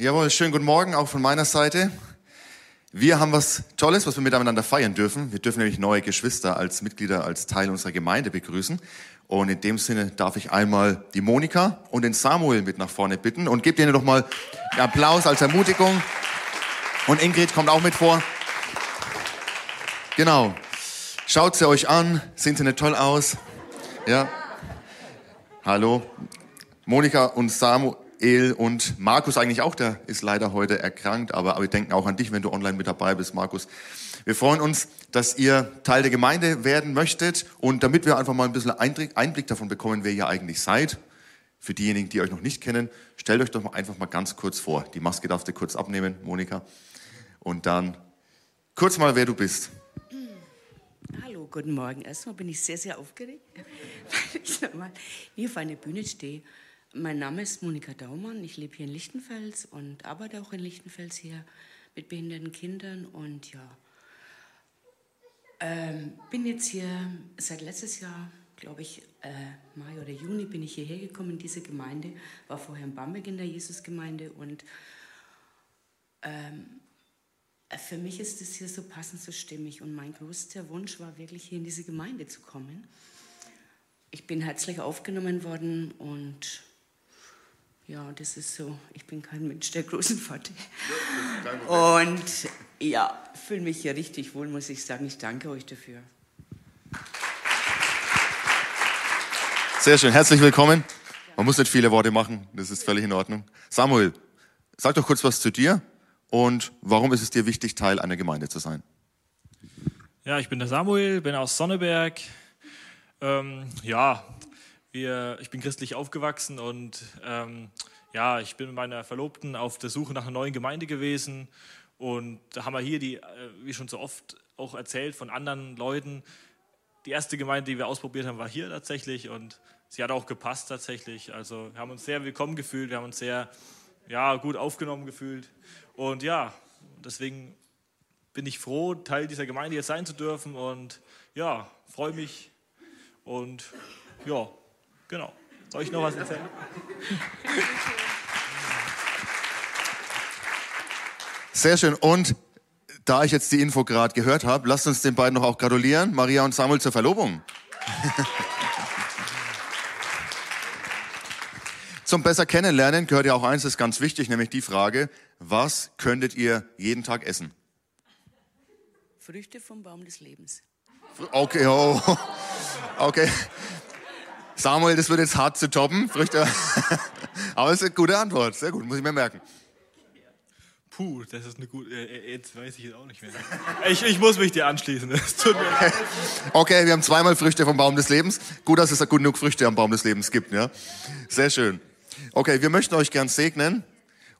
Jawohl, schönen guten Morgen auch von meiner Seite. Wir haben was Tolles, was wir miteinander feiern dürfen. Wir dürfen nämlich neue Geschwister als Mitglieder, als Teil unserer Gemeinde begrüßen. Und in dem Sinne darf ich einmal die Monika und den Samuel mit nach vorne bitten und gebt ihnen doch mal einen Applaus als Ermutigung. Und Ingrid kommt auch mit vor. Genau. Schaut sie euch an. Sehen sie nicht toll aus? Ja. Hallo. Monika und Samuel und Markus eigentlich auch, der ist leider heute erkrankt, aber, aber wir denken auch an dich, wenn du online mit dabei bist, Markus. Wir freuen uns, dass ihr Teil der Gemeinde werden möchtet und damit wir einfach mal ein bisschen Einblick davon bekommen, wer ihr eigentlich seid, für diejenigen, die euch noch nicht kennen, stellt euch doch mal einfach mal ganz kurz vor. Die Maske darfst du kurz abnehmen, Monika. Und dann kurz mal, wer du bist. Hallo, guten Morgen. Erstmal bin ich sehr, sehr aufgeregt, weil ich nochmal hier auf einer Bühne stehe. Mein Name ist Monika Daumann. Ich lebe hier in Lichtenfels und arbeite auch in Lichtenfels hier mit behinderten Kindern. Und ja, ähm, bin jetzt hier seit letztes Jahr, glaube ich, äh, Mai oder Juni bin ich hierher gekommen in diese Gemeinde, war vorher in Bamberg in der Jesusgemeinde und ähm, für mich ist es hier so passend, so stimmig und mein größter Wunsch war wirklich hier in diese Gemeinde zu kommen. Ich bin herzlich aufgenommen worden und ja, das ist so, ich bin kein Mensch der großen Vater. Und ja, fühle mich hier richtig wohl, muss ich sagen. Ich danke euch dafür. Sehr schön, herzlich willkommen. Man muss nicht viele Worte machen, das ist völlig in Ordnung. Samuel, sag doch kurz was zu dir und warum ist es dir wichtig, Teil einer Gemeinde zu sein? Ja, ich bin der Samuel, bin aus Sonneberg. Ähm, ja, wir, ich bin christlich aufgewachsen und ähm, ja, ich bin mit meiner Verlobten auf der Suche nach einer neuen Gemeinde gewesen. Und da haben wir hier, die, äh, wie schon so oft auch erzählt von anderen Leuten, die erste Gemeinde, die wir ausprobiert haben, war hier tatsächlich und sie hat auch gepasst tatsächlich. Also wir haben uns sehr willkommen gefühlt, wir haben uns sehr ja, gut aufgenommen gefühlt. Und ja, deswegen bin ich froh, Teil dieser Gemeinde jetzt sein zu dürfen und ja, freue mich und ja, Genau. Soll ich noch was erzählen? Sehr schön. Und da ich jetzt die Info gerade gehört habe, lasst uns den beiden noch auch gratulieren, Maria und Samuel zur Verlobung. Zum besser kennenlernen gehört ja auch eins, das ist ganz wichtig, nämlich die Frage, was könntet ihr jeden Tag essen? Früchte vom Baum des Lebens. Okay, oh. okay. Samuel, das wird jetzt hart zu toppen. Früchte. Aber es ist eine gute Antwort. Sehr gut, muss ich mir merken. Puh, das ist eine gute. Äh, jetzt weiß ich es auch nicht mehr. Ich, ich muss mich dir anschließen. Leid. Okay, wir haben zweimal Früchte vom Baum des Lebens. Gut, dass es genug Früchte am Baum des Lebens gibt. Ja? Sehr schön. Okay, wir möchten euch gern segnen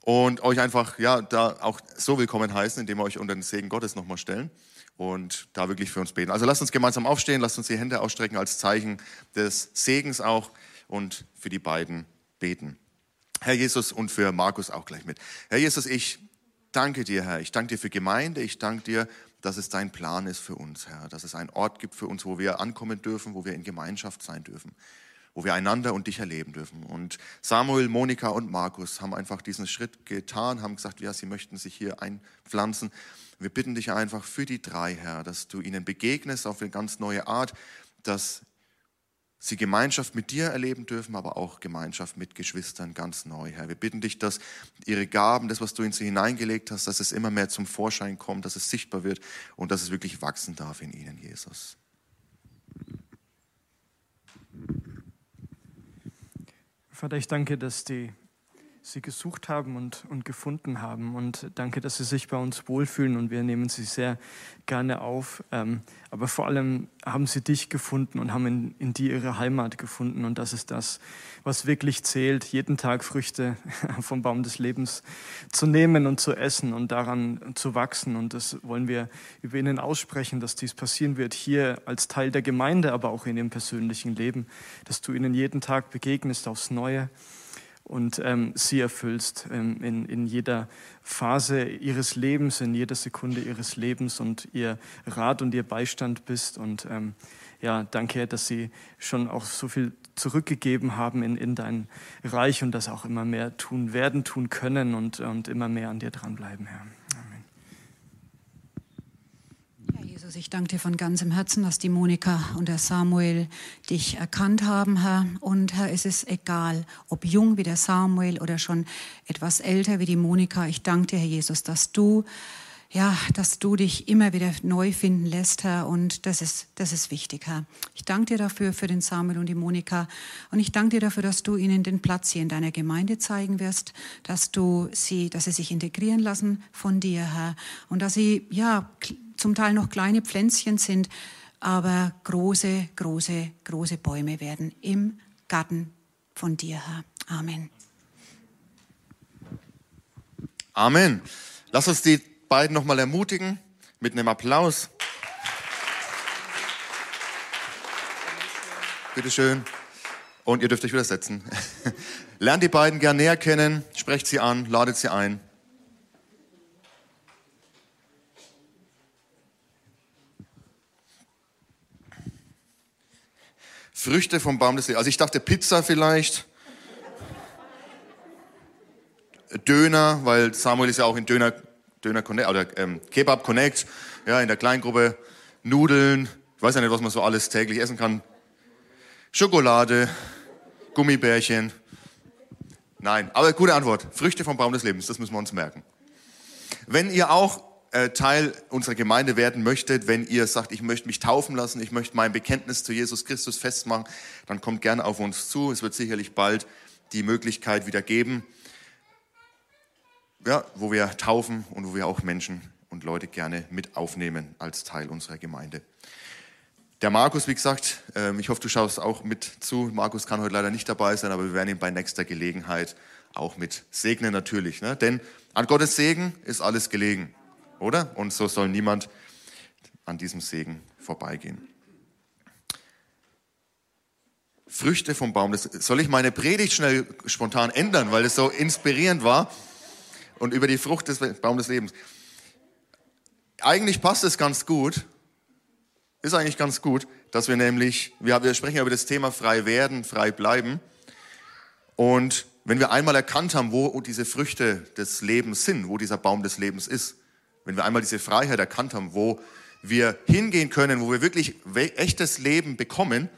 und euch einfach ja da auch so willkommen heißen, indem wir euch unter den Segen Gottes nochmal stellen und da wirklich für uns beten. Also lasst uns gemeinsam aufstehen, lasst uns die Hände ausstrecken als Zeichen des Segens auch und für die beiden beten. Herr Jesus und für Markus auch gleich mit. Herr Jesus, ich danke dir, Herr. Ich danke dir für Gemeinde. Ich danke dir, dass es dein Plan ist für uns, Herr. Dass es einen Ort gibt für uns, wo wir ankommen dürfen, wo wir in Gemeinschaft sein dürfen, wo wir einander und dich erleben dürfen. Und Samuel, Monika und Markus haben einfach diesen Schritt getan, haben gesagt, ja, sie möchten sich hier einpflanzen. Wir bitten dich einfach für die drei, Herr, dass du ihnen begegnest auf eine ganz neue Art, dass sie Gemeinschaft mit dir erleben dürfen, aber auch Gemeinschaft mit Geschwistern ganz neu, Herr. Wir bitten dich, dass ihre Gaben, das, was du in sie hineingelegt hast, dass es immer mehr zum Vorschein kommt, dass es sichtbar wird und dass es wirklich wachsen darf in ihnen, Jesus. Vater, ich danke, dass die sie gesucht haben und, und gefunden haben. Und danke, dass sie sich bei uns wohlfühlen und wir nehmen sie sehr gerne auf. Ähm, aber vor allem haben sie dich gefunden und haben in, in dir ihre Heimat gefunden. Und das ist das, was wirklich zählt, jeden Tag Früchte vom Baum des Lebens zu nehmen und zu essen und daran zu wachsen. Und das wollen wir über ihnen aussprechen, dass dies passieren wird, hier als Teil der Gemeinde, aber auch in ihrem persönlichen Leben, dass du ihnen jeden Tag begegnest aufs Neue und ähm, sie erfüllst ähm, in, in jeder Phase ihres Lebens, in jeder Sekunde ihres Lebens und ihr Rat und ihr Beistand bist. Und ähm, ja, danke, dass sie schon auch so viel zurückgegeben haben in, in dein Reich und das auch immer mehr tun werden, tun können und, und immer mehr an dir dranbleiben, Herr. Amen. Herr Jesus, ich danke dir von ganzem Herzen, dass die Monika und der Samuel dich erkannt haben, Herr. Und Herr, es ist egal, ob jung wie der Samuel oder schon etwas älter wie die Monika. Ich danke dir, Herr Jesus, dass du ja, dass du dich immer wieder neu finden lässt, Herr. Und das ist, das ist wichtig, Herr. Ich danke dir dafür, für den Samuel und die Monika. Und ich danke dir dafür, dass du ihnen den Platz hier in deiner Gemeinde zeigen wirst, dass du sie, dass sie sich integrieren lassen von dir, Herr. Und dass sie, ja, zum Teil noch kleine Pflänzchen sind, aber große, große, große Bäume werden im Garten von dir, Herr. Amen. Amen. Lass uns die beiden nochmal ermutigen mit einem Applaus. Bitte schön. Und ihr dürft euch wieder setzen. Lernt die beiden gern näher kennen, sprecht sie an, ladet sie ein. Früchte vom Baum des Lebens. Also ich dachte Pizza vielleicht. Döner, weil Samuel ist ja auch in Döner Döner Connect oder ähm, Kebab Connect, ja, in der Kleingruppe, Nudeln, ich weiß ja nicht, was man so alles täglich essen kann. Schokolade, Gummibärchen. Nein, aber gute Antwort. Früchte vom Baum des Lebens, das müssen wir uns merken. Wenn ihr auch Teil unserer Gemeinde werden möchtet, wenn ihr sagt, ich möchte mich taufen lassen, ich möchte mein Bekenntnis zu Jesus Christus festmachen, dann kommt gerne auf uns zu. Es wird sicherlich bald die Möglichkeit wieder geben ja, wo wir taufen und wo wir auch Menschen und Leute gerne mit aufnehmen als Teil unserer Gemeinde. Der Markus, wie gesagt, ähm, ich hoffe, du schaust auch mit zu. Markus kann heute leider nicht dabei sein, aber wir werden ihn bei nächster Gelegenheit auch mit segnen natürlich. Ne? Denn an Gottes Segen ist alles gelegen, oder? Und so soll niemand an diesem Segen vorbeigehen. Früchte vom Baum. Das, soll ich meine Predigt schnell spontan ändern, weil es so inspirierend war? und über die Frucht des Baums des Lebens. Eigentlich passt es ganz gut, ist eigentlich ganz gut, dass wir nämlich, wir, wir sprechen über das Thema frei werden, frei bleiben. Und wenn wir einmal erkannt haben, wo diese Früchte des Lebens sind, wo dieser Baum des Lebens ist, wenn wir einmal diese Freiheit erkannt haben, wo wir hingehen können, wo wir wirklich echtes Leben bekommen,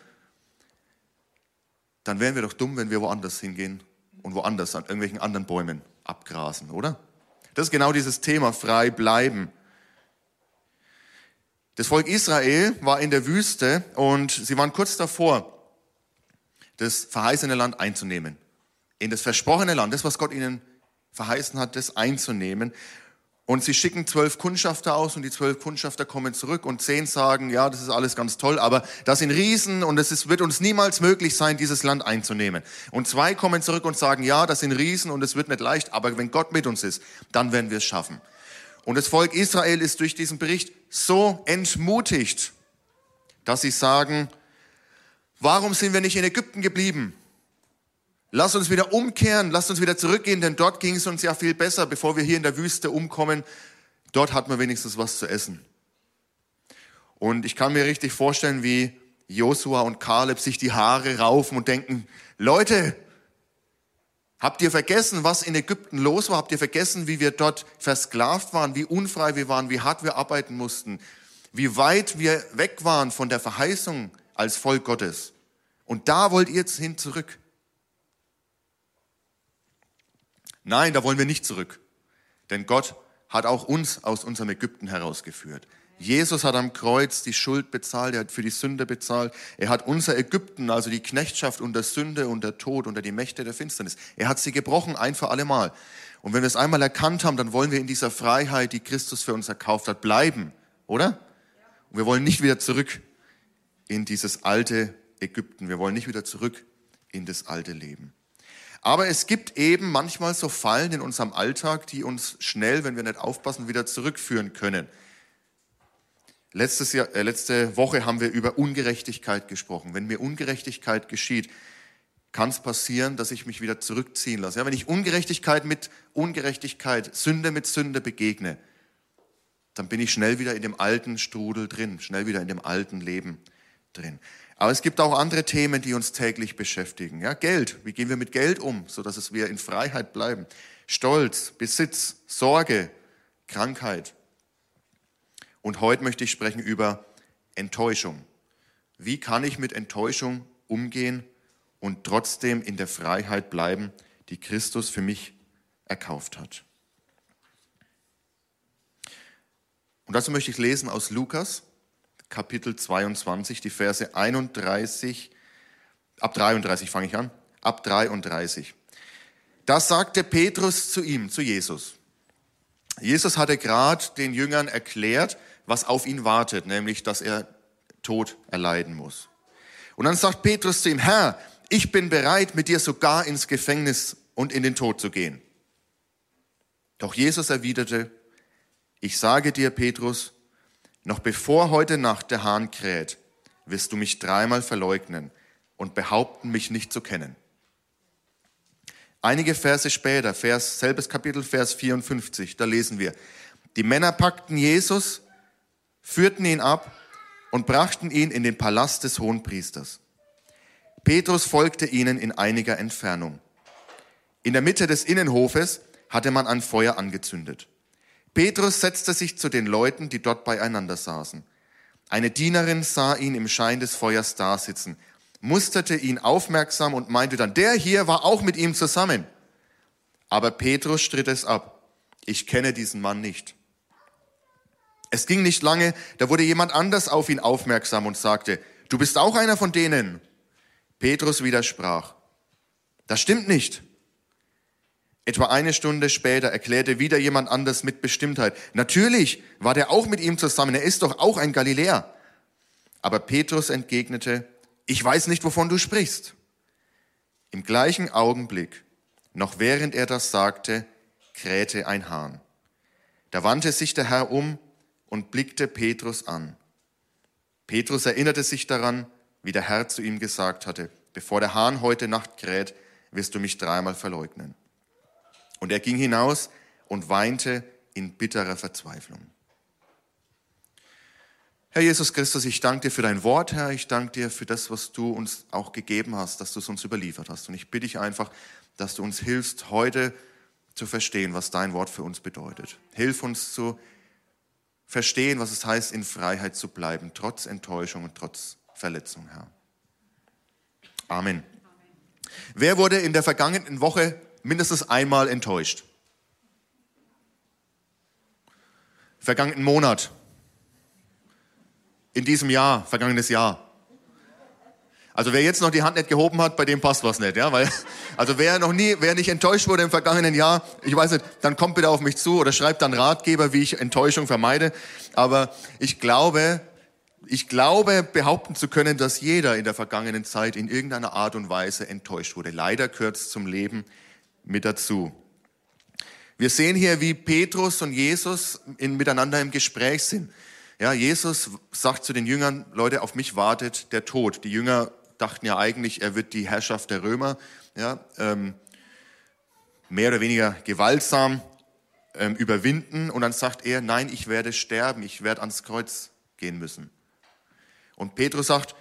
dann wären wir doch dumm, wenn wir woanders hingehen und woanders an irgendwelchen anderen Bäumen abgrasen, oder? Das ist genau dieses Thema, frei bleiben. Das Volk Israel war in der Wüste und sie waren kurz davor, das verheißene Land einzunehmen. In das versprochene Land, das, was Gott ihnen verheißen hat, das einzunehmen. Und sie schicken zwölf Kundschafter aus und die zwölf Kundschafter kommen zurück und zehn sagen, ja, das ist alles ganz toll, aber das sind Riesen und es ist, wird uns niemals möglich sein, dieses Land einzunehmen. Und zwei kommen zurück und sagen, ja, das sind Riesen und es wird nicht leicht, aber wenn Gott mit uns ist, dann werden wir es schaffen. Und das Volk Israel ist durch diesen Bericht so entmutigt, dass sie sagen, warum sind wir nicht in Ägypten geblieben? Lass uns wieder umkehren, lass uns wieder zurückgehen, denn dort ging es uns ja viel besser, bevor wir hier in der Wüste umkommen. Dort hat man wenigstens was zu essen. Und ich kann mir richtig vorstellen, wie Josua und Kaleb sich die Haare raufen und denken, Leute, habt ihr vergessen, was in Ägypten los war? Habt ihr vergessen, wie wir dort versklavt waren, wie unfrei wir waren, wie hart wir arbeiten mussten, wie weit wir weg waren von der Verheißung als Volk Gottes? Und da wollt ihr jetzt hin zurück. Nein, da wollen wir nicht zurück. Denn Gott hat auch uns aus unserem Ägypten herausgeführt. Jesus hat am Kreuz die Schuld bezahlt, er hat für die Sünde bezahlt. Er hat unser Ägypten, also die Knechtschaft unter Sünde, unter Tod, unter die Mächte der Finsternis, er hat sie gebrochen, ein für alle Mal. Und wenn wir es einmal erkannt haben, dann wollen wir in dieser Freiheit, die Christus für uns erkauft hat, bleiben, oder? Und wir wollen nicht wieder zurück in dieses alte Ägypten. Wir wollen nicht wieder zurück in das alte Leben. Aber es gibt eben manchmal so Fallen in unserem Alltag, die uns schnell, wenn wir nicht aufpassen, wieder zurückführen können. Letztes Jahr, äh, letzte Woche haben wir über Ungerechtigkeit gesprochen. Wenn mir Ungerechtigkeit geschieht, kann es passieren, dass ich mich wieder zurückziehen lasse. Ja, wenn ich Ungerechtigkeit mit Ungerechtigkeit, Sünde mit Sünde begegne, dann bin ich schnell wieder in dem alten Strudel drin, schnell wieder in dem alten Leben drin. Aber es gibt auch andere Themen, die uns täglich beschäftigen. Ja, Geld. Wie gehen wir mit Geld um, so dass es wir in Freiheit bleiben? Stolz, Besitz, Sorge, Krankheit. Und heute möchte ich sprechen über Enttäuschung. Wie kann ich mit Enttäuschung umgehen und trotzdem in der Freiheit bleiben, die Christus für mich erkauft hat? Und dazu möchte ich lesen aus Lukas, Kapitel 22, die Verse 31, ab 33 fange ich an, ab 33. Da sagte Petrus zu ihm, zu Jesus. Jesus hatte gerade den Jüngern erklärt, was auf ihn wartet, nämlich, dass er Tod erleiden muss. Und dann sagt Petrus zu ihm, Herr, ich bin bereit, mit dir sogar ins Gefängnis und in den Tod zu gehen. Doch Jesus erwiderte, ich sage dir, Petrus, noch bevor heute Nacht der Hahn kräht, wirst du mich dreimal verleugnen und behaupten, mich nicht zu kennen. Einige Verse später, Vers, selbes Kapitel, Vers 54, da lesen wir, die Männer packten Jesus, führten ihn ab und brachten ihn in den Palast des Hohenpriesters. Petrus folgte ihnen in einiger Entfernung. In der Mitte des Innenhofes hatte man ein Feuer angezündet. Petrus setzte sich zu den Leuten, die dort beieinander saßen. Eine Dienerin sah ihn im Schein des Feuers dasitzen, musterte ihn aufmerksam und meinte dann, der hier war auch mit ihm zusammen. Aber Petrus stritt es ab. Ich kenne diesen Mann nicht. Es ging nicht lange, da wurde jemand anders auf ihn aufmerksam und sagte, du bist auch einer von denen. Petrus widersprach, das stimmt nicht. Etwa eine Stunde später erklärte wieder jemand anders mit Bestimmtheit, natürlich war der auch mit ihm zusammen, er ist doch auch ein Galiläer. Aber Petrus entgegnete, ich weiß nicht, wovon du sprichst. Im gleichen Augenblick, noch während er das sagte, krähte ein Hahn. Da wandte sich der Herr um und blickte Petrus an. Petrus erinnerte sich daran, wie der Herr zu ihm gesagt hatte, bevor der Hahn heute Nacht kräht, wirst du mich dreimal verleugnen. Und er ging hinaus und weinte in bitterer Verzweiflung. Herr Jesus Christus, ich danke dir für dein Wort, Herr. Ich danke dir für das, was du uns auch gegeben hast, dass du es uns überliefert hast. Und ich bitte dich einfach, dass du uns hilfst, heute zu verstehen, was dein Wort für uns bedeutet. Hilf uns zu verstehen, was es heißt, in Freiheit zu bleiben, trotz Enttäuschung und trotz Verletzung, Herr. Amen. Wer wurde in der vergangenen Woche mindestens einmal enttäuscht. Vergangenen Monat. In diesem Jahr, vergangenes Jahr. Also wer jetzt noch die Hand nicht gehoben hat, bei dem passt was nicht, ja, weil, also wer noch nie, wer nicht enttäuscht wurde im vergangenen Jahr, ich weiß nicht, dann kommt bitte auf mich zu oder schreibt dann Ratgeber, wie ich Enttäuschung vermeide. Aber ich glaube, ich glaube, behaupten zu können, dass jeder in der vergangenen Zeit in irgendeiner Art und Weise enttäuscht wurde. Leider es zum Leben mit dazu. Wir sehen hier, wie Petrus und Jesus in, miteinander im Gespräch sind. Ja, Jesus sagt zu den Jüngern, Leute, auf mich wartet der Tod. Die Jünger dachten ja eigentlich, er wird die Herrschaft der Römer ja, ähm, mehr oder weniger gewaltsam ähm, überwinden. Und dann sagt er, nein, ich werde sterben, ich werde ans Kreuz gehen müssen. Und Petrus sagt,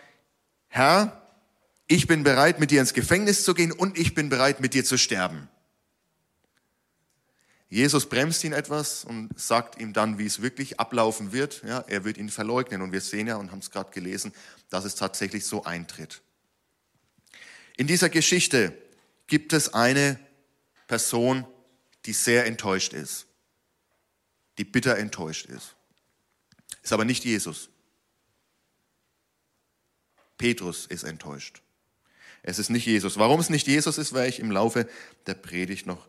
Herr, ich bin bereit, mit dir ins Gefängnis zu gehen und ich bin bereit, mit dir zu sterben. Jesus bremst ihn etwas und sagt ihm dann, wie es wirklich ablaufen wird. Ja, er wird ihn verleugnen und wir sehen ja und haben es gerade gelesen, dass es tatsächlich so eintritt. In dieser Geschichte gibt es eine Person, die sehr enttäuscht ist, die bitter enttäuscht ist. Ist aber nicht Jesus. Petrus ist enttäuscht. Es ist nicht Jesus. Warum es nicht Jesus ist, werde ich im Laufe der Predigt noch,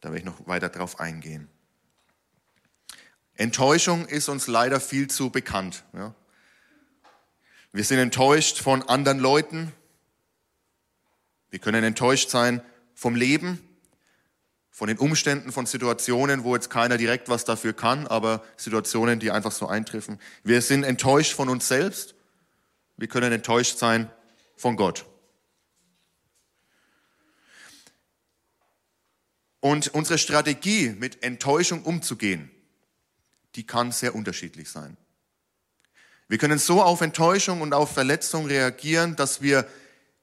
da werde ich noch weiter drauf eingehen. Enttäuschung ist uns leider viel zu bekannt. Ja. Wir sind enttäuscht von anderen Leuten. Wir können enttäuscht sein vom Leben, von den Umständen, von Situationen, wo jetzt keiner direkt was dafür kann, aber Situationen, die einfach so eintreffen. Wir sind enttäuscht von uns selbst. Wir können enttäuscht sein von Gott. Und unsere Strategie, mit Enttäuschung umzugehen, die kann sehr unterschiedlich sein. Wir können so auf Enttäuschung und auf Verletzung reagieren, dass wir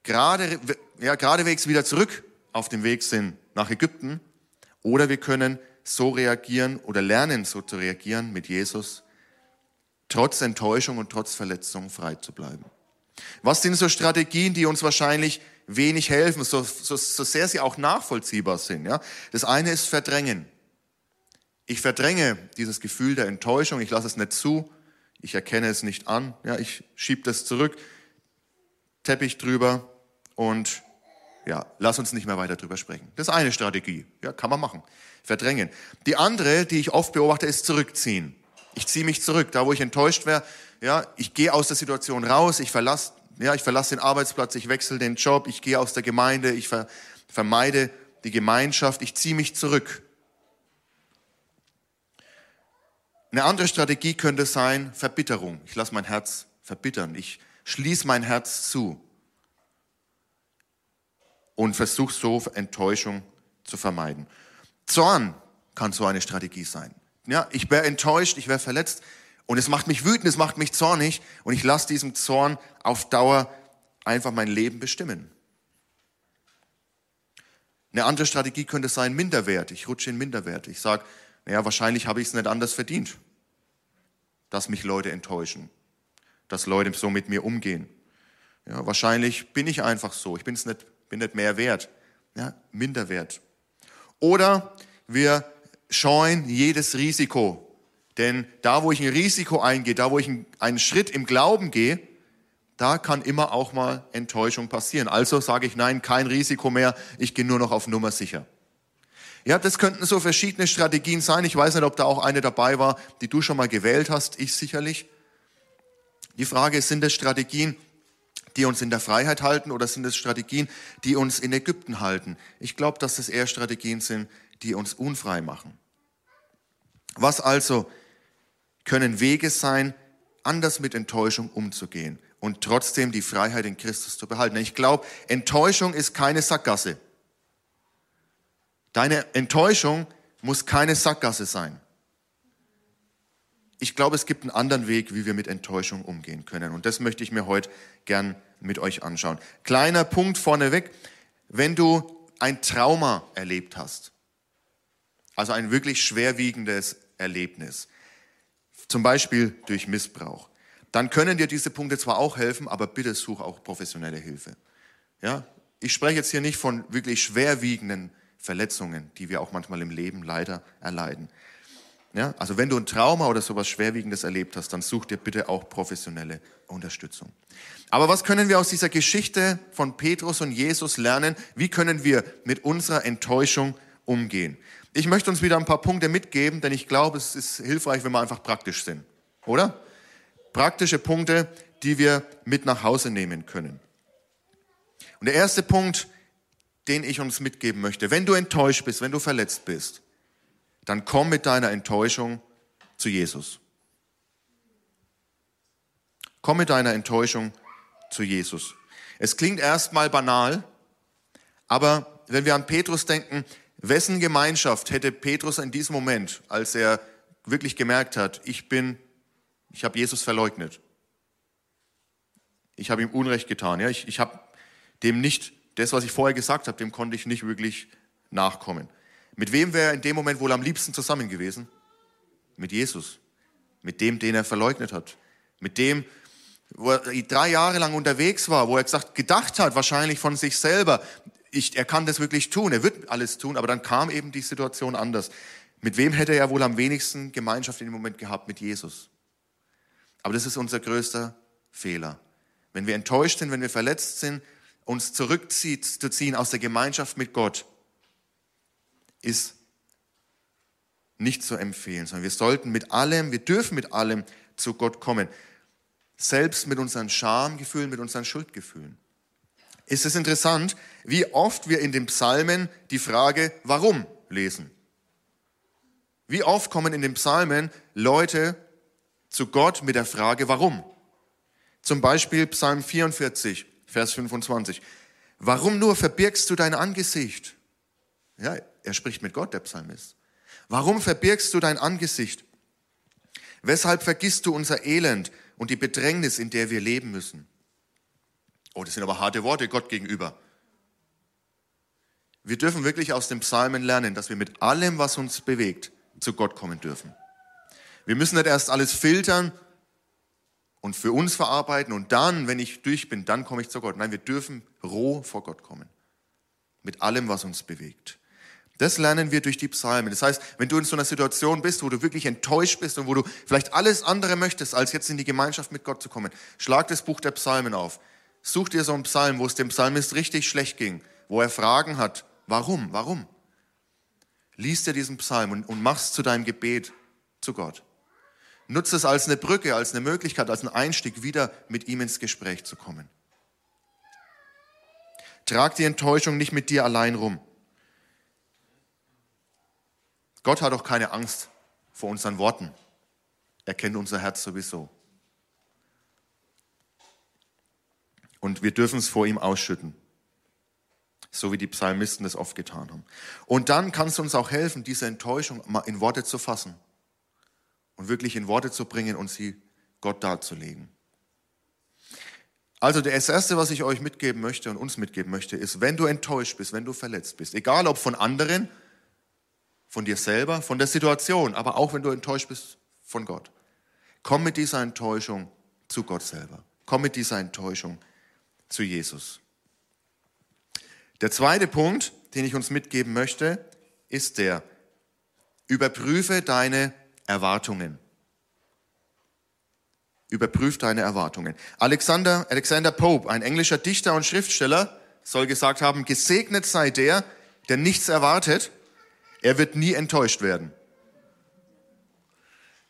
gerade, ja, geradewegs wieder zurück auf dem Weg sind nach Ägypten. Oder wir können so reagieren oder lernen so zu reagieren mit Jesus, trotz Enttäuschung und trotz Verletzung frei zu bleiben. Was sind so Strategien, die uns wahrscheinlich wenig helfen, so, so, so sehr sie auch nachvollziehbar sind? Ja? Das eine ist Verdrängen. Ich verdränge dieses Gefühl der Enttäuschung, ich lasse es nicht zu, ich erkenne es nicht an, ja, ich schiebe das zurück, Teppich drüber und ja, lass uns nicht mehr weiter drüber sprechen. Das ist eine Strategie, ja, kann man machen. Verdrängen. Die andere, die ich oft beobachte, ist zurückziehen. Ich ziehe mich zurück, da wo ich enttäuscht wäre, ja, ich gehe aus der Situation raus, ich verlasse, ja, ich verlasse den Arbeitsplatz, ich wechsle den Job, ich gehe aus der Gemeinde, ich ver, vermeide die Gemeinschaft, ich ziehe mich zurück. Eine andere Strategie könnte sein Verbitterung. Ich lasse mein Herz verbittern. Ich schließe mein Herz zu und versuche so Enttäuschung zu vermeiden. Zorn kann so eine Strategie sein. Ja, ich wäre enttäuscht, ich wäre verletzt und es macht mich wütend, es macht mich zornig und ich lasse diesem Zorn auf Dauer einfach mein Leben bestimmen. Eine andere Strategie könnte sein Minderwert. Ich rutsche in Minderwert. Ich sage, naja, wahrscheinlich habe ich es nicht anders verdient, dass mich Leute enttäuschen, dass Leute so mit mir umgehen. Ja, wahrscheinlich bin ich einfach so. Ich bin's nicht, bin nicht mehr wert. Ja, Minderwert. Oder wir scheuen jedes Risiko. Denn da, wo ich ein Risiko eingehe, da, wo ich einen Schritt im Glauben gehe, da kann immer auch mal Enttäuschung passieren. Also sage ich, nein, kein Risiko mehr, ich gehe nur noch auf Nummer sicher. Ja, das könnten so verschiedene Strategien sein. Ich weiß nicht, ob da auch eine dabei war, die du schon mal gewählt hast. Ich sicherlich. Die Frage ist, sind das Strategien, die uns in der Freiheit halten oder sind es Strategien, die uns in Ägypten halten? Ich glaube, dass das eher Strategien sind, die uns unfrei machen. Was also können Wege sein, anders mit Enttäuschung umzugehen und trotzdem die Freiheit in Christus zu behalten? Ich glaube, Enttäuschung ist keine Sackgasse. Deine Enttäuschung muss keine Sackgasse sein. Ich glaube, es gibt einen anderen Weg, wie wir mit Enttäuschung umgehen können. Und das möchte ich mir heute gern mit euch anschauen. Kleiner Punkt vorneweg. Wenn du ein Trauma erlebt hast, also ein wirklich schwerwiegendes Erlebnis, zum Beispiel durch Missbrauch, dann können dir diese Punkte zwar auch helfen, aber bitte such auch professionelle Hilfe. Ja? Ich spreche jetzt hier nicht von wirklich schwerwiegenden Verletzungen, die wir auch manchmal im Leben leider erleiden. Ja, also wenn du ein Trauma oder sowas Schwerwiegendes erlebt hast, dann such dir bitte auch professionelle Unterstützung. Aber was können wir aus dieser Geschichte von Petrus und Jesus lernen? Wie können wir mit unserer Enttäuschung umgehen? Ich möchte uns wieder ein paar Punkte mitgeben, denn ich glaube, es ist hilfreich, wenn wir einfach praktisch sind. Oder? Praktische Punkte, die wir mit nach Hause nehmen können. Und der erste Punkt den ich uns mitgeben möchte. Wenn du enttäuscht bist, wenn du verletzt bist, dann komm mit deiner Enttäuschung zu Jesus. Komm mit deiner Enttäuschung zu Jesus. Es klingt erstmal banal, aber wenn wir an Petrus denken, wessen Gemeinschaft hätte Petrus in diesem Moment, als er wirklich gemerkt hat, ich bin, ich habe Jesus verleugnet. Ich habe ihm Unrecht getan. Ja? Ich, ich habe dem nicht das, was ich vorher gesagt habe, dem konnte ich nicht wirklich nachkommen. Mit wem wäre er in dem Moment wohl am liebsten zusammen gewesen? Mit Jesus. Mit dem, den er verleugnet hat. Mit dem, wo er drei Jahre lang unterwegs war, wo er gesagt, gedacht hat, wahrscheinlich von sich selber, ich, er kann das wirklich tun, er wird alles tun, aber dann kam eben die Situation anders. Mit wem hätte er wohl am wenigsten Gemeinschaft in dem Moment gehabt? Mit Jesus. Aber das ist unser größter Fehler. Wenn wir enttäuscht sind, wenn wir verletzt sind, uns zurückzieht, zu ziehen aus der Gemeinschaft mit Gott, ist nicht zu empfehlen, sondern wir sollten mit allem, wir dürfen mit allem zu Gott kommen. Selbst mit unseren Schamgefühlen, mit unseren Schuldgefühlen. Ist es interessant, wie oft wir in den Psalmen die Frage, warum lesen? Wie oft kommen in den Psalmen Leute zu Gott mit der Frage, warum? Zum Beispiel Psalm 44. Vers 25. Warum nur verbirgst du dein Angesicht? Ja, er spricht mit Gott, der Psalmist. Warum verbirgst du dein Angesicht? Weshalb vergisst du unser Elend und die Bedrängnis, in der wir leben müssen. Oh, das sind aber harte Worte Gott gegenüber. Wir dürfen wirklich aus den Psalmen lernen, dass wir mit allem, was uns bewegt, zu Gott kommen dürfen. Wir müssen nicht erst alles filtern und für uns verarbeiten und dann, wenn ich durch bin, dann komme ich zu Gott. Nein, wir dürfen roh vor Gott kommen. Mit allem, was uns bewegt. Das lernen wir durch die Psalmen. Das heißt, wenn du in so einer Situation bist, wo du wirklich enttäuscht bist und wo du vielleicht alles andere möchtest, als jetzt in die Gemeinschaft mit Gott zu kommen, schlag das Buch der Psalmen auf. Such dir so einen Psalm, wo es dem Psalmist richtig schlecht ging, wo er Fragen hat. Warum? Warum? Lies dir diesen Psalm und, und mach's zu deinem Gebet zu Gott. Nutze es als eine Brücke, als eine Möglichkeit, als einen Einstieg, wieder mit ihm ins Gespräch zu kommen. Trag die Enttäuschung nicht mit dir allein rum. Gott hat auch keine Angst vor unseren Worten. Er kennt unser Herz sowieso. Und wir dürfen es vor ihm ausschütten. So wie die Psalmisten das oft getan haben. Und dann kannst du uns auch helfen, diese Enttäuschung mal in Worte zu fassen. Und wirklich in Worte zu bringen und sie Gott darzulegen. Also das Erste, was ich euch mitgeben möchte und uns mitgeben möchte, ist, wenn du enttäuscht bist, wenn du verletzt bist, egal ob von anderen von dir selber, von der Situation, aber auch wenn du enttäuscht bist von Gott. Komm mit dieser Enttäuschung zu Gott selber. Komm mit dieser Enttäuschung zu Jesus. Der zweite Punkt, den ich uns mitgeben möchte, ist der, überprüfe deine Erwartungen. Überprüf deine Erwartungen. Alexander, Alexander Pope, ein englischer Dichter und Schriftsteller, soll gesagt haben, gesegnet sei der, der nichts erwartet er wird nie enttäuscht werden.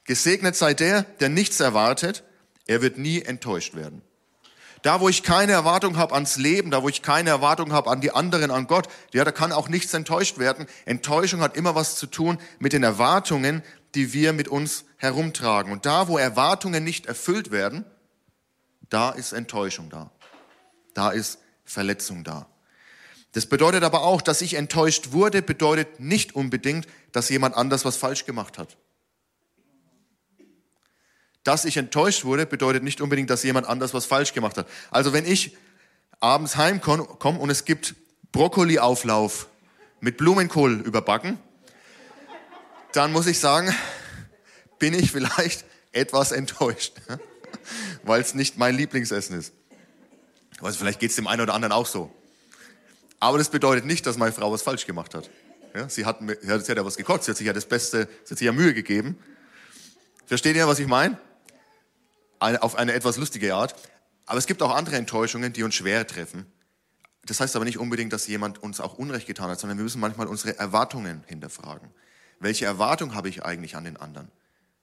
Gesegnet sei der, der nichts erwartet. Er wird nie enttäuscht werden. Da, wo ich keine Erwartung habe ans Leben, da, wo ich keine Erwartung habe an die anderen, an Gott, ja, da kann auch nichts enttäuscht werden. Enttäuschung hat immer was zu tun mit den Erwartungen, die wir mit uns herumtragen. Und da, wo Erwartungen nicht erfüllt werden, da ist Enttäuschung da. Da ist Verletzung da. Das bedeutet aber auch, dass ich enttäuscht wurde, bedeutet nicht unbedingt, dass jemand anders was falsch gemacht hat. Dass ich enttäuscht wurde, bedeutet nicht unbedingt, dass jemand anders was falsch gemacht hat. Also wenn ich abends heimkomme und es gibt Brokkoliauflauf mit Blumenkohl überbacken, dann muss ich sagen, bin ich vielleicht etwas enttäuscht, weil es nicht mein Lieblingsessen ist. Also vielleicht geht es dem einen oder anderen auch so. Aber das bedeutet nicht, dass meine Frau was falsch gemacht hat. Ja, sie, hat, sie hat ja was gekocht, sie hat sich ja das Beste, sie hat sich ja Mühe gegeben. Versteht ihr, was ich meine? Auf eine etwas lustige Art. Aber es gibt auch andere Enttäuschungen, die uns schwer treffen. Das heißt aber nicht unbedingt, dass jemand uns auch Unrecht getan hat, sondern wir müssen manchmal unsere Erwartungen hinterfragen. Welche Erwartung habe ich eigentlich an den anderen?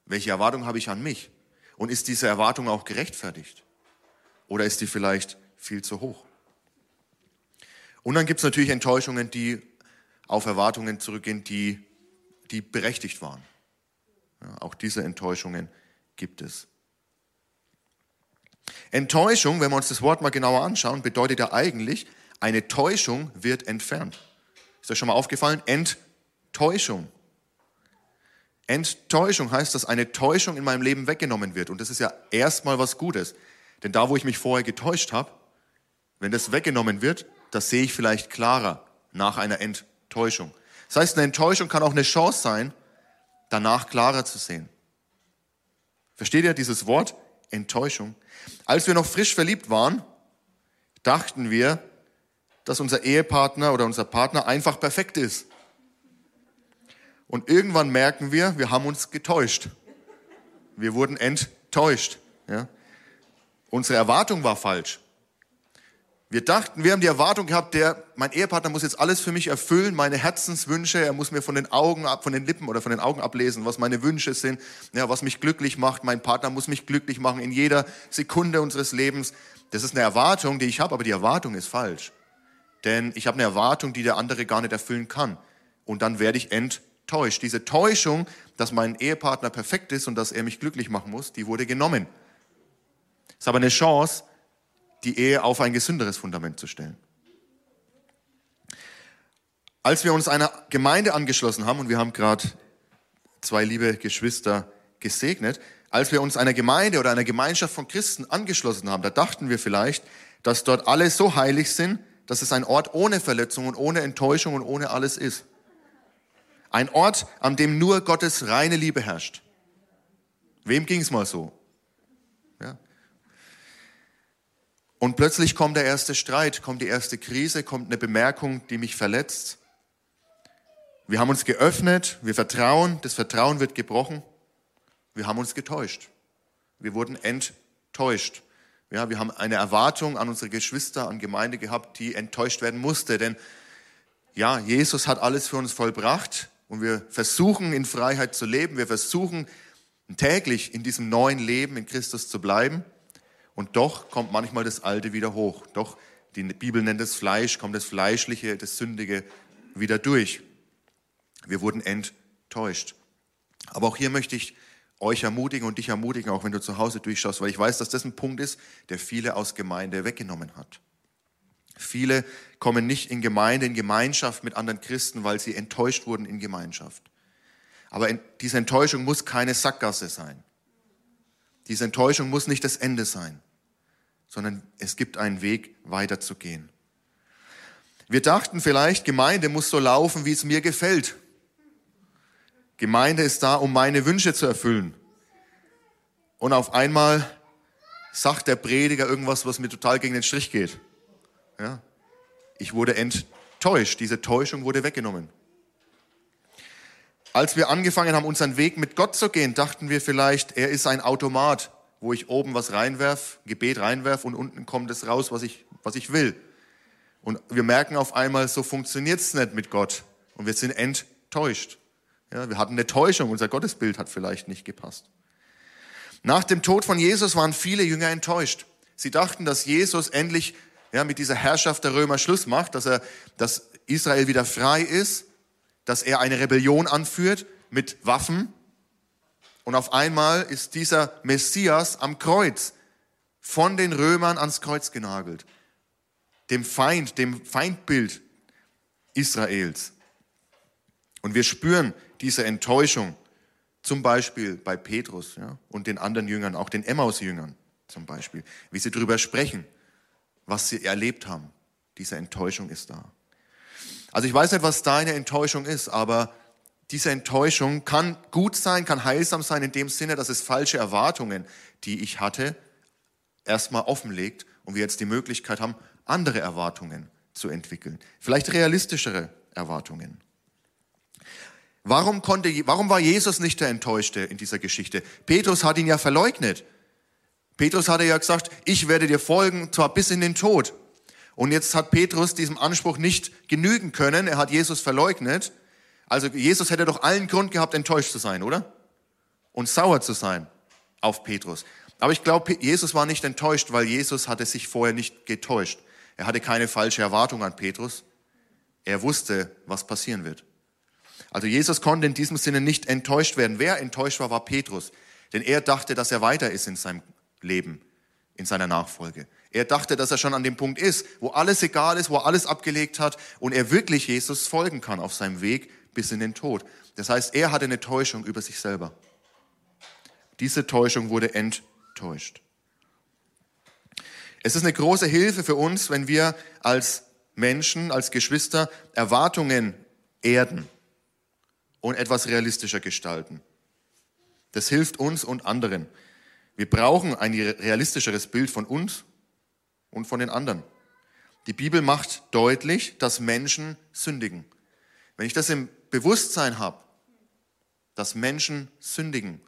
Welche Erwartung habe ich an mich? Und ist diese Erwartung auch gerechtfertigt? Oder ist die vielleicht viel zu hoch? Und dann gibt es natürlich Enttäuschungen, die auf Erwartungen zurückgehen, die, die berechtigt waren. Ja, auch diese Enttäuschungen gibt es. Enttäuschung, wenn wir uns das Wort mal genauer anschauen, bedeutet ja eigentlich, eine Täuschung wird entfernt. Ist euch schon mal aufgefallen? Enttäuschung. Enttäuschung heißt, dass eine Täuschung in meinem Leben weggenommen wird. Und das ist ja erstmal was Gutes. Denn da, wo ich mich vorher getäuscht habe, wenn das weggenommen wird, das sehe ich vielleicht klarer nach einer Enttäuschung. Das heißt, eine Enttäuschung kann auch eine Chance sein, danach klarer zu sehen. Versteht ihr dieses Wort? Enttäuschung. Als wir noch frisch verliebt waren, dachten wir, dass unser Ehepartner oder unser Partner einfach perfekt ist. Und irgendwann merken wir, wir haben uns getäuscht. Wir wurden enttäuscht. Ja? Unsere Erwartung war falsch. Wir dachten, wir haben die Erwartung gehabt, der, mein Ehepartner muss jetzt alles für mich erfüllen, meine Herzenswünsche, er muss mir von den Augen ab, von den Lippen oder von den Augen ablesen, was meine Wünsche sind, ja, was mich glücklich macht. Mein Partner muss mich glücklich machen in jeder Sekunde unseres Lebens. Das ist eine Erwartung, die ich habe, aber die Erwartung ist falsch. Denn ich habe eine Erwartung, die der andere gar nicht erfüllen kann. Und dann werde ich enttäuscht. Diese Täuschung, dass mein Ehepartner perfekt ist und dass er mich glücklich machen muss, die wurde genommen. Ist aber eine Chance, die Ehe auf ein gesünderes Fundament zu stellen. Als wir uns einer Gemeinde angeschlossen haben, und wir haben gerade zwei liebe Geschwister gesegnet. Als wir uns einer Gemeinde oder einer Gemeinschaft von Christen angeschlossen haben, da dachten wir vielleicht, dass dort alle so heilig sind, dass es ein Ort ohne Verletzung und ohne Enttäuschung und ohne alles ist. Ein Ort, an dem nur Gottes reine Liebe herrscht. Wem ging es mal so? Ja. Und plötzlich kommt der erste Streit, kommt die erste Krise, kommt eine Bemerkung, die mich verletzt. Wir haben uns geöffnet, wir vertrauen, das Vertrauen wird gebrochen. Wir haben uns getäuscht. Wir wurden enttäuscht. Ja, wir haben eine Erwartung an unsere Geschwister, an Gemeinde gehabt, die enttäuscht werden musste. Denn ja, Jesus hat alles für uns vollbracht und wir versuchen in Freiheit zu leben. Wir versuchen täglich in diesem neuen Leben in Christus zu bleiben. Und doch kommt manchmal das Alte wieder hoch. Doch, die Bibel nennt es Fleisch, kommt das Fleischliche, das Sündige wieder durch. Wir wurden enttäuscht. Aber auch hier möchte ich euch ermutigen und dich ermutigen, auch wenn du zu Hause durchschaust, weil ich weiß, dass das ein Punkt ist, der viele aus Gemeinde weggenommen hat. Viele kommen nicht in Gemeinde, in Gemeinschaft mit anderen Christen, weil sie enttäuscht wurden in Gemeinschaft. Aber diese Enttäuschung muss keine Sackgasse sein. Diese Enttäuschung muss nicht das Ende sein, sondern es gibt einen Weg, weiterzugehen. Wir dachten vielleicht, Gemeinde muss so laufen, wie es mir gefällt. Gemeinde ist da, um meine Wünsche zu erfüllen. Und auf einmal sagt der Prediger irgendwas, was mir total gegen den Strich geht. Ja? Ich wurde enttäuscht. Diese Täuschung wurde weggenommen. Als wir angefangen haben, unseren Weg mit Gott zu gehen, dachten wir vielleicht, er ist ein Automat, wo ich oben was reinwerf, Gebet reinwerf und unten kommt es raus, was ich, was ich will. Und wir merken auf einmal, so funktioniert es nicht mit Gott. Und wir sind enttäuscht. Ja, wir hatten eine Täuschung, unser Gottesbild hat vielleicht nicht gepasst. Nach dem Tod von Jesus waren viele Jünger enttäuscht. Sie dachten, dass Jesus endlich ja, mit dieser Herrschaft der Römer Schluss macht, dass er, dass Israel wieder frei ist, dass er eine Rebellion anführt mit Waffen. Und auf einmal ist dieser Messias am Kreuz von den Römern ans Kreuz genagelt. Dem Feind, dem Feindbild Israels. Und wir spüren diese Enttäuschung, zum Beispiel bei Petrus ja, und den anderen Jüngern, auch den Emmaus-Jüngern zum Beispiel, wie sie darüber sprechen was sie erlebt haben. Diese Enttäuschung ist da. Also ich weiß nicht, was deine Enttäuschung ist, aber diese Enttäuschung kann gut sein, kann heilsam sein in dem Sinne, dass es falsche Erwartungen, die ich hatte, erstmal offenlegt und wir jetzt die Möglichkeit haben, andere Erwartungen zu entwickeln. Vielleicht realistischere Erwartungen. Warum, konnte, warum war Jesus nicht der Enttäuschte in dieser Geschichte? Petrus hat ihn ja verleugnet. Petrus hatte ja gesagt, ich werde dir folgen, zwar bis in den Tod. Und jetzt hat Petrus diesem Anspruch nicht genügen können. Er hat Jesus verleugnet. Also Jesus hätte doch allen Grund gehabt, enttäuscht zu sein, oder? Und sauer zu sein auf Petrus. Aber ich glaube, Jesus war nicht enttäuscht, weil Jesus hatte sich vorher nicht getäuscht. Er hatte keine falsche Erwartung an Petrus. Er wusste, was passieren wird. Also Jesus konnte in diesem Sinne nicht enttäuscht werden. Wer enttäuscht war, war Petrus. Denn er dachte, dass er weiter ist in seinem Leben in seiner Nachfolge. Er dachte, dass er schon an dem Punkt ist, wo alles egal ist, wo er alles abgelegt hat und er wirklich Jesus folgen kann auf seinem Weg bis in den Tod. Das heißt, er hatte eine Täuschung über sich selber. Diese Täuschung wurde enttäuscht. Es ist eine große Hilfe für uns, wenn wir als Menschen, als Geschwister Erwartungen erden und etwas realistischer gestalten. Das hilft uns und anderen. Wir brauchen ein realistischeres Bild von uns und von den anderen. Die Bibel macht deutlich, dass Menschen sündigen. Wenn ich das im Bewusstsein habe, dass Menschen sündigen,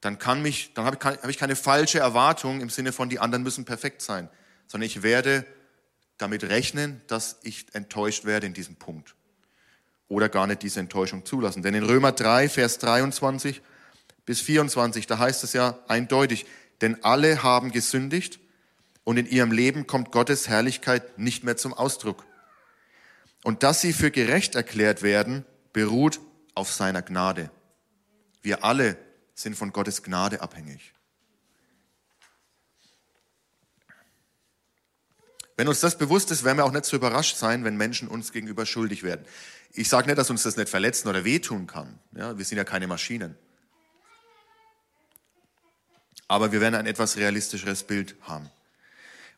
dann, kann mich, dann habe ich, hab ich keine falsche Erwartung im Sinne von, die anderen müssen perfekt sein, sondern ich werde damit rechnen, dass ich enttäuscht werde in diesem Punkt. Oder gar nicht diese Enttäuschung zulassen. Denn in Römer 3, Vers 23 bis 24, da heißt es ja eindeutig, denn alle haben gesündigt und in ihrem Leben kommt Gottes Herrlichkeit nicht mehr zum Ausdruck. Und dass sie für gerecht erklärt werden, beruht auf seiner Gnade. Wir alle sind von Gottes Gnade abhängig. Wenn uns das bewusst ist, werden wir auch nicht so überrascht sein, wenn Menschen uns gegenüber schuldig werden. Ich sage nicht, dass uns das nicht verletzen oder wehtun kann. Ja, wir sind ja keine Maschinen. aber wir werden ein etwas realistischeres Bild haben.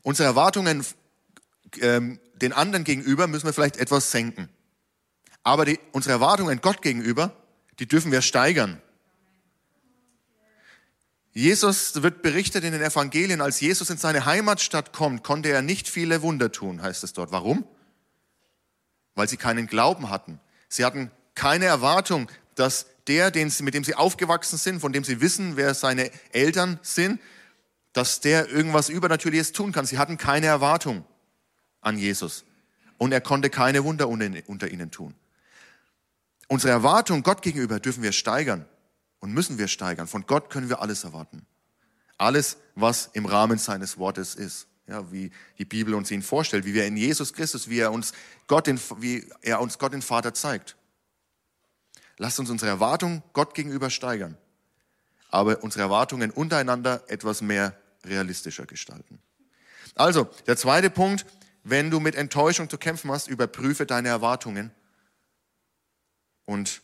Unsere Erwartungen ähm, den anderen gegenüber müssen wir vielleicht etwas senken. Aber die, unsere Erwartungen Gott gegenüber, die dürfen wir steigern. Jesus wird berichtet in den Evangelien, als Jesus in seine Heimatstadt kommt, konnte er nicht viele Wunder tun, heißt es dort. Warum? Weil sie keinen Glauben hatten. Sie hatten keine Erwartung, dass der, den sie, mit dem sie aufgewachsen sind, von dem sie wissen, wer seine Eltern sind, dass der irgendwas Übernatürliches tun kann. Sie hatten keine Erwartung an Jesus. Und er konnte keine Wunder unter ihnen tun. Unsere Erwartung Gott gegenüber dürfen wir steigern und müssen wir steigern. Von Gott können wir alles erwarten. Alles, was im Rahmen seines Wortes ist. Ja, wie die Bibel uns ihn vorstellt, wie wir in Jesus Christus, wie er uns Gott, den, wie er uns Gott den Vater zeigt. Lasst uns unsere Erwartungen Gott gegenüber steigern, aber unsere Erwartungen untereinander etwas mehr realistischer gestalten. Also, der zweite Punkt, wenn du mit Enttäuschung zu kämpfen hast, überprüfe deine Erwartungen und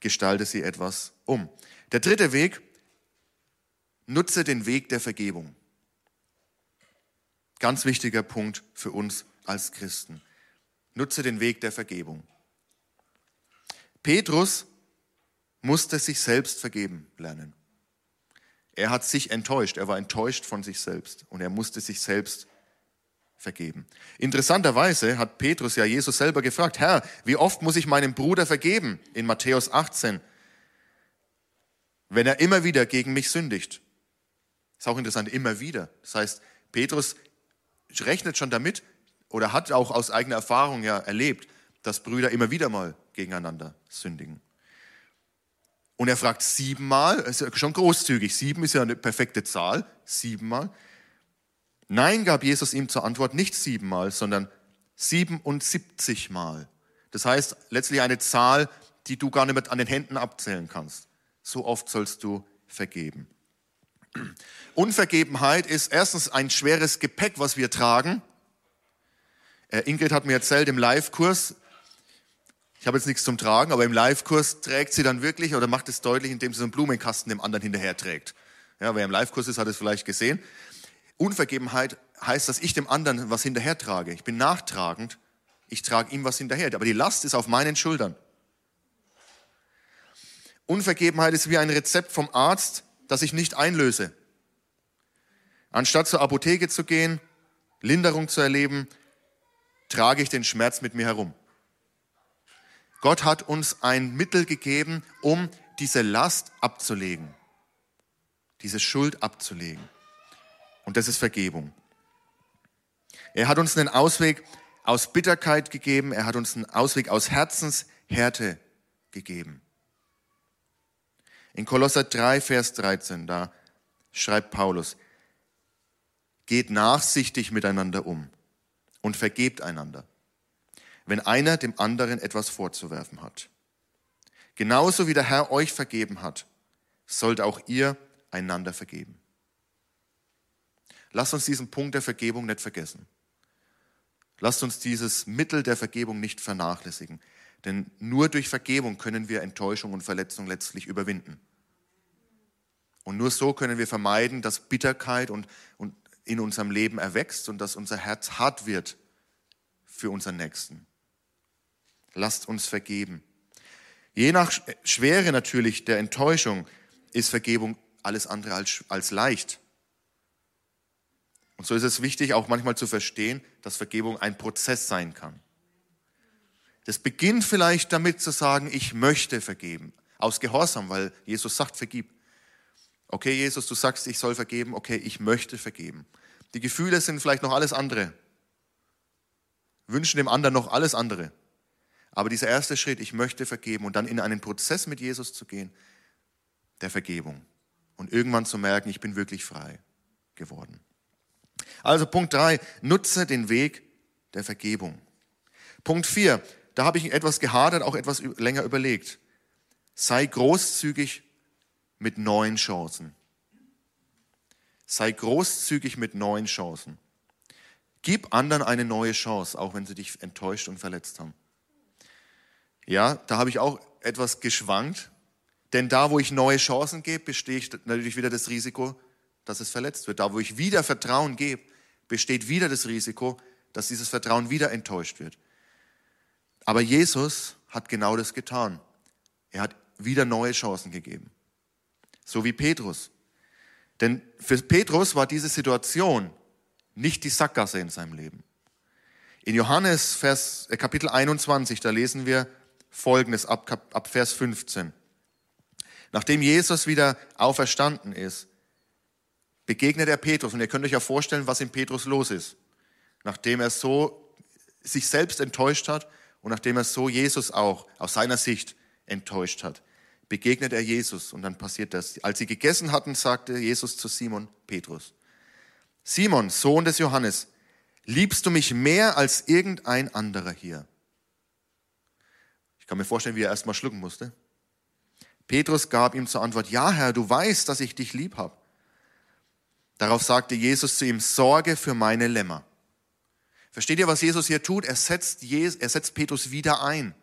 gestalte sie etwas um. Der dritte Weg, nutze den Weg der Vergebung. Ganz wichtiger Punkt für uns als Christen. Nutze den Weg der Vergebung. Petrus musste sich selbst vergeben lernen. Er hat sich enttäuscht, er war enttäuscht von sich selbst und er musste sich selbst vergeben. Interessanterweise hat Petrus ja Jesus selber gefragt, Herr, wie oft muss ich meinem Bruder vergeben? In Matthäus 18, wenn er immer wieder gegen mich sündigt. Ist auch interessant, immer wieder. Das heißt, Petrus rechnet schon damit oder hat auch aus eigener Erfahrung ja erlebt, dass Brüder immer wieder mal gegeneinander sündigen. Und er fragt siebenmal, ist ja schon großzügig, sieben ist ja eine perfekte Zahl, siebenmal. Nein, gab Jesus ihm zur Antwort nicht siebenmal, sondern 77 Mal. Das heißt letztlich eine Zahl, die du gar nicht mehr an den Händen abzählen kannst. So oft sollst du vergeben. Unvergebenheit ist erstens ein schweres Gepäck, was wir tragen. Äh, Ingrid hat mir erzählt im Live-Kurs, ich habe jetzt nichts zum Tragen, aber im Live-Kurs trägt sie dann wirklich oder macht es deutlich, indem sie so einen Blumenkasten dem anderen hinterher trägt. Ja, wer im Live-Kurs ist, hat es vielleicht gesehen. Unvergebenheit heißt, dass ich dem anderen was hinterher trage. Ich bin nachtragend. Ich trage ihm was hinterher. Aber die Last ist auf meinen Schultern. Unvergebenheit ist wie ein Rezept vom Arzt, das ich nicht einlöse. Anstatt zur Apotheke zu gehen, Linderung zu erleben, trage ich den Schmerz mit mir herum. Gott hat uns ein Mittel gegeben, um diese Last abzulegen, diese Schuld abzulegen. Und das ist Vergebung. Er hat uns einen Ausweg aus Bitterkeit gegeben. Er hat uns einen Ausweg aus Herzenshärte gegeben. In Kolosser 3, Vers 13, da schreibt Paulus, geht nachsichtig miteinander um und vergebt einander, wenn einer dem anderen etwas vorzuwerfen hat. Genauso wie der Herr euch vergeben hat, sollt auch ihr einander vergeben. Lasst uns diesen Punkt der Vergebung nicht vergessen. Lasst uns dieses Mittel der Vergebung nicht vernachlässigen. Denn nur durch Vergebung können wir Enttäuschung und Verletzung letztlich überwinden. Und nur so können wir vermeiden, dass Bitterkeit und, und in unserem Leben erwächst und dass unser Herz hart wird für unseren Nächsten. Lasst uns vergeben. Je nach Schwere natürlich der Enttäuschung ist Vergebung alles andere als, als leicht. Und so ist es wichtig, auch manchmal zu verstehen, dass Vergebung ein Prozess sein kann. Das beginnt vielleicht damit zu sagen, ich möchte vergeben. Aus Gehorsam, weil Jesus sagt, vergib. Okay, Jesus, du sagst, ich soll vergeben. Okay, ich möchte vergeben. Die Gefühle sind vielleicht noch alles andere. Wünschen dem anderen noch alles andere. Aber dieser erste Schritt, ich möchte vergeben und dann in einen Prozess mit Jesus zu gehen, der Vergebung. Und irgendwann zu merken, ich bin wirklich frei geworden. Also Punkt drei, nutze den Weg der Vergebung. Punkt vier, da habe ich etwas gehadert, auch etwas länger überlegt. Sei großzügig mit neuen Chancen. Sei großzügig mit neuen Chancen. Gib anderen eine neue Chance, auch wenn sie dich enttäuscht und verletzt haben. Ja, da habe ich auch etwas geschwankt. Denn da, wo ich neue Chancen gebe, besteht natürlich wieder das Risiko, dass es verletzt wird. Da, wo ich wieder Vertrauen gebe, besteht wieder das Risiko, dass dieses Vertrauen wieder enttäuscht wird. Aber Jesus hat genau das getan. Er hat wieder neue Chancen gegeben. So wie Petrus. Denn für Petrus war diese Situation nicht die Sackgasse in seinem Leben. In Johannes Vers, äh, Kapitel 21, da lesen wir Folgendes ab, ab Vers 15. Nachdem Jesus wieder auferstanden ist, begegnet er Petrus. Und ihr könnt euch ja vorstellen, was in Petrus los ist. Nachdem er so sich selbst enttäuscht hat und nachdem er so Jesus auch aus seiner Sicht enttäuscht hat, begegnet er Jesus und dann passiert das. Als sie gegessen hatten, sagte Jesus zu Simon Petrus, Simon, Sohn des Johannes, liebst du mich mehr als irgendein anderer hier? Ich kann mir vorstellen, wie er erstmal schlucken musste. Petrus gab ihm zur Antwort, ja Herr, du weißt, dass ich dich lieb habe. Darauf sagte Jesus zu ihm, Sorge für meine Lämmer. Versteht ihr, was Jesus hier tut? Er setzt, er setzt Petrus wieder ein.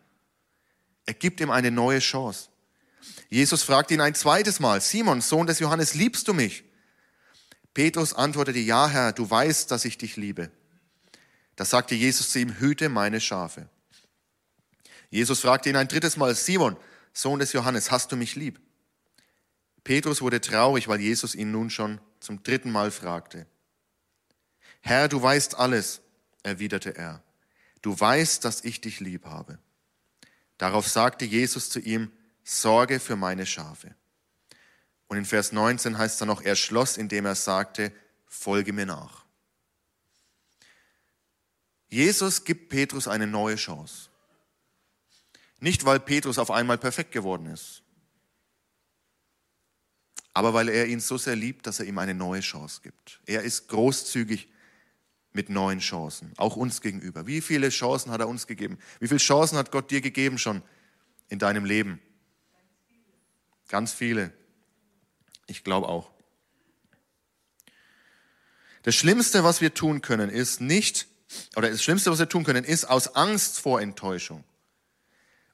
Er gibt ihm eine neue Chance. Jesus fragt ihn ein zweites Mal, Simon, Sohn des Johannes, liebst du mich? Petrus antwortete, ja Herr, du weißt, dass ich dich liebe. Da sagte Jesus zu ihm, hüte meine Schafe. Jesus fragte ihn ein drittes Mal, Simon, Sohn des Johannes, hast du mich lieb? Petrus wurde traurig, weil Jesus ihn nun schon zum dritten Mal fragte. Herr, du weißt alles, erwiderte er. Du weißt, dass ich dich lieb habe. Darauf sagte Jesus zu ihm, Sorge für meine Schafe. Und in Vers 19 heißt er noch, er schloss, indem er sagte, folge mir nach. Jesus gibt Petrus eine neue Chance. Nicht, weil Petrus auf einmal perfekt geworden ist, aber weil er ihn so sehr liebt, dass er ihm eine neue Chance gibt. Er ist großzügig mit neuen Chancen, auch uns gegenüber. Wie viele Chancen hat er uns gegeben? Wie viele Chancen hat Gott dir gegeben schon in deinem Leben? Ganz viele. Ich glaube auch. Das Schlimmste, was wir tun können, ist nicht, oder das Schlimmste, was wir tun können, ist aus Angst vor Enttäuschung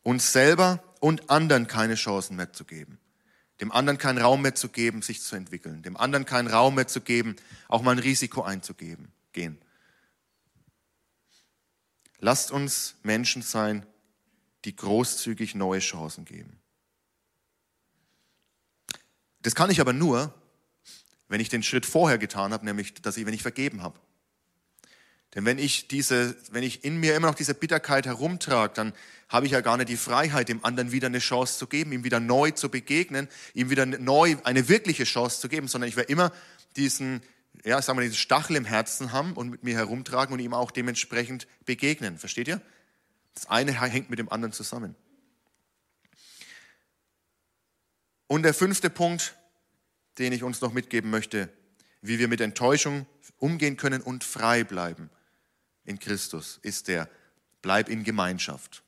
uns selber und anderen keine Chancen mehr zu geben. Dem anderen keinen Raum mehr zu geben, sich zu entwickeln. Dem anderen keinen Raum mehr zu geben, auch mal ein Risiko einzugeben, gehen. Lasst uns Menschen sein, die großzügig neue Chancen geben. Das kann ich aber nur, wenn ich den Schritt vorher getan habe, nämlich, dass ich, wenn ich vergeben habe. Denn wenn ich diese, wenn ich in mir immer noch diese Bitterkeit herumtrage, dann habe ich ja gar nicht die Freiheit, dem anderen wieder eine Chance zu geben, ihm wieder neu zu begegnen, ihm wieder neu eine wirkliche Chance zu geben, sondern ich werde immer diesen, ja, sagen wir, diesen Stachel im Herzen haben und mit mir herumtragen und ihm auch dementsprechend begegnen. Versteht ihr? Das eine hängt mit dem anderen zusammen. Und der fünfte Punkt, den ich uns noch mitgeben möchte, wie wir mit Enttäuschung umgehen können und frei bleiben in Christus, ist der, bleib in Gemeinschaft.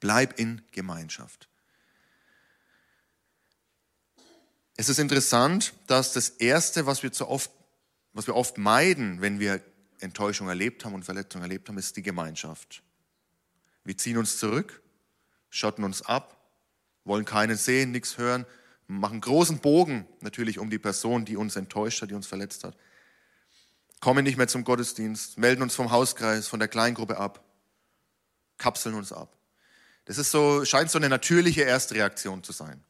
Bleib in Gemeinschaft. Es ist interessant, dass das Erste, was wir, zu oft, was wir oft meiden, wenn wir Enttäuschung erlebt haben und Verletzung erlebt haben, ist die Gemeinschaft. Wir ziehen uns zurück, schotten uns ab, wollen keinen sehen, nichts hören, machen großen Bogen natürlich um die Person, die uns enttäuscht hat, die uns verletzt hat. Kommen nicht mehr zum Gottesdienst, melden uns vom Hauskreis, von der Kleingruppe ab, kapseln uns ab. Das ist so, scheint so eine natürliche Erstreaktion zu sein.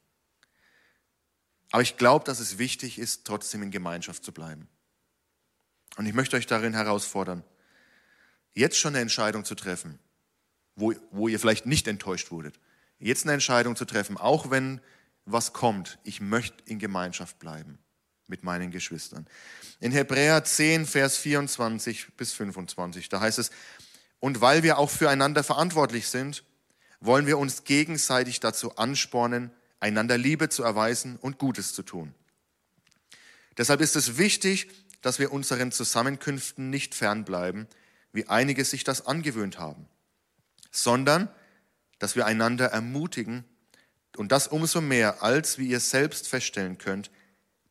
Aber ich glaube, dass es wichtig ist, trotzdem in Gemeinschaft zu bleiben. Und ich möchte euch darin herausfordern, jetzt schon eine Entscheidung zu treffen, wo, wo ihr vielleicht nicht enttäuscht wurdet, jetzt eine Entscheidung zu treffen, auch wenn was kommt, ich möchte in Gemeinschaft bleiben mit meinen Geschwistern. In Hebräer 10, Vers 24 bis 25, da heißt es, und weil wir auch füreinander verantwortlich sind, wollen wir uns gegenseitig dazu anspornen, einander Liebe zu erweisen und Gutes zu tun. Deshalb ist es wichtig, dass wir unseren Zusammenkünften nicht fernbleiben, wie einige sich das angewöhnt haben, sondern dass wir einander ermutigen und das umso mehr, als, wie ihr selbst feststellen könnt,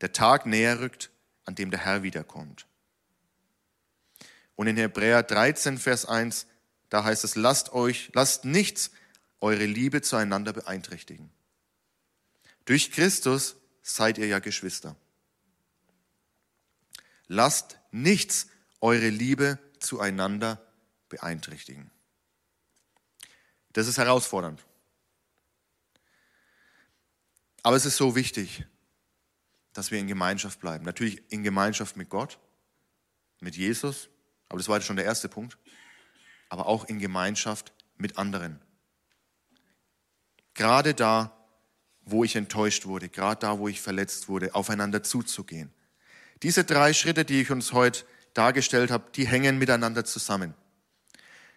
der Tag näher rückt, an dem der Herr wiederkommt. Und in Hebräer 13, Vers 1, da heißt es, lasst euch, lasst nichts eure Liebe zueinander beeinträchtigen. Durch Christus seid ihr ja Geschwister. Lasst nichts eure Liebe zueinander beeinträchtigen. Das ist herausfordernd. Aber es ist so wichtig, dass wir in Gemeinschaft bleiben. Natürlich in Gemeinschaft mit Gott, mit Jesus, aber das war jetzt schon der erste Punkt, aber auch in Gemeinschaft mit anderen. Gerade da, wo ich enttäuscht wurde, gerade da, wo ich verletzt wurde, aufeinander zuzugehen. Diese drei Schritte, die ich uns heute dargestellt habe, die hängen miteinander zusammen.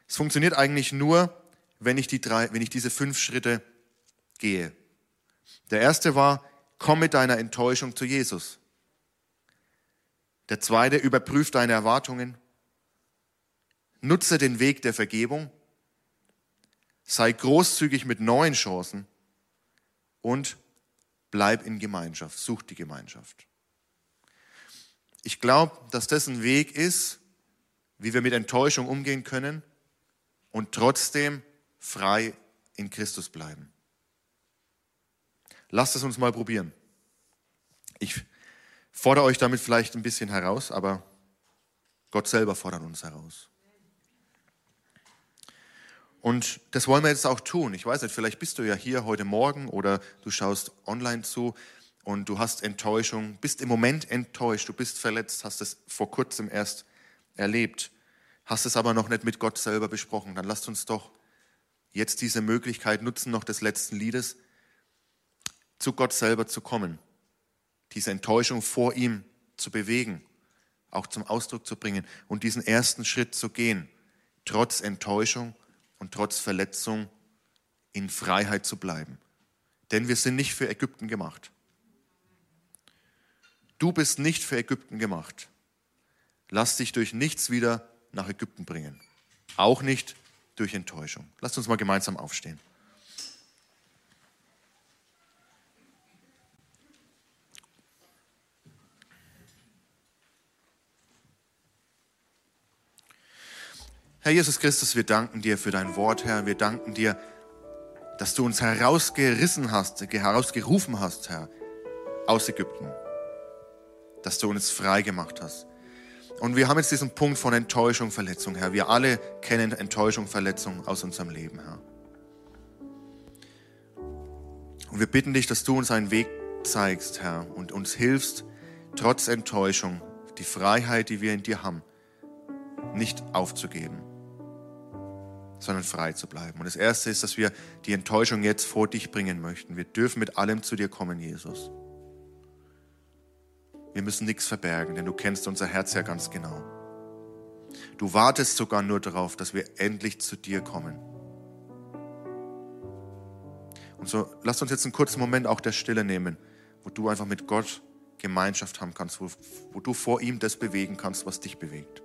Es funktioniert eigentlich nur, wenn ich, die drei, wenn ich diese fünf Schritte gehe. Der erste war, komm mit deiner Enttäuschung zu Jesus. Der zweite, überprüf deine Erwartungen. Nutze den Weg der Vergebung. Sei großzügig mit neuen Chancen. Und bleib in Gemeinschaft. Such die Gemeinschaft. Ich glaube, dass das ein Weg ist, wie wir mit Enttäuschung umgehen können und trotzdem frei in Christus bleiben. Lasst es uns mal probieren. Ich fordere euch damit vielleicht ein bisschen heraus, aber Gott selber fordert uns heraus. Und das wollen wir jetzt auch tun. Ich weiß nicht, vielleicht bist du ja hier heute Morgen oder du schaust online zu und du hast Enttäuschung, bist im Moment enttäuscht, du bist verletzt, hast es vor kurzem erst erlebt, hast es aber noch nicht mit Gott selber besprochen. Dann lasst uns doch jetzt diese Möglichkeit nutzen, noch des letzten Liedes, zu Gott selber zu kommen, diese Enttäuschung vor ihm zu bewegen, auch zum Ausdruck zu bringen und diesen ersten Schritt zu gehen, trotz Enttäuschung und trotz Verletzung in Freiheit zu bleiben. Denn wir sind nicht für Ägypten gemacht. Du bist nicht für Ägypten gemacht. Lass dich durch nichts wieder nach Ägypten bringen. Auch nicht durch Enttäuschung. Lasst uns mal gemeinsam aufstehen. Herr Jesus Christus, wir danken dir für dein Wort, Herr. Wir danken dir, dass du uns herausgerissen hast, herausgerufen hast, Herr, aus Ägypten. Dass du uns frei gemacht hast. Und wir haben jetzt diesen Punkt von Enttäuschung, Verletzung, Herr. Wir alle kennen Enttäuschung, Verletzung aus unserem Leben, Herr. Und wir bitten dich, dass du uns einen Weg zeigst, Herr, und uns hilfst, trotz Enttäuschung, die Freiheit, die wir in dir haben, nicht aufzugeben, sondern frei zu bleiben. Und das Erste ist, dass wir die Enttäuschung jetzt vor dich bringen möchten. Wir dürfen mit allem zu dir kommen, Jesus. Wir müssen nichts verbergen, denn du kennst unser Herz ja ganz genau. Du wartest sogar nur darauf, dass wir endlich zu dir kommen. Und so lass uns jetzt einen kurzen Moment auch der Stille nehmen, wo du einfach mit Gott Gemeinschaft haben kannst, wo, wo du vor ihm das bewegen kannst, was dich bewegt.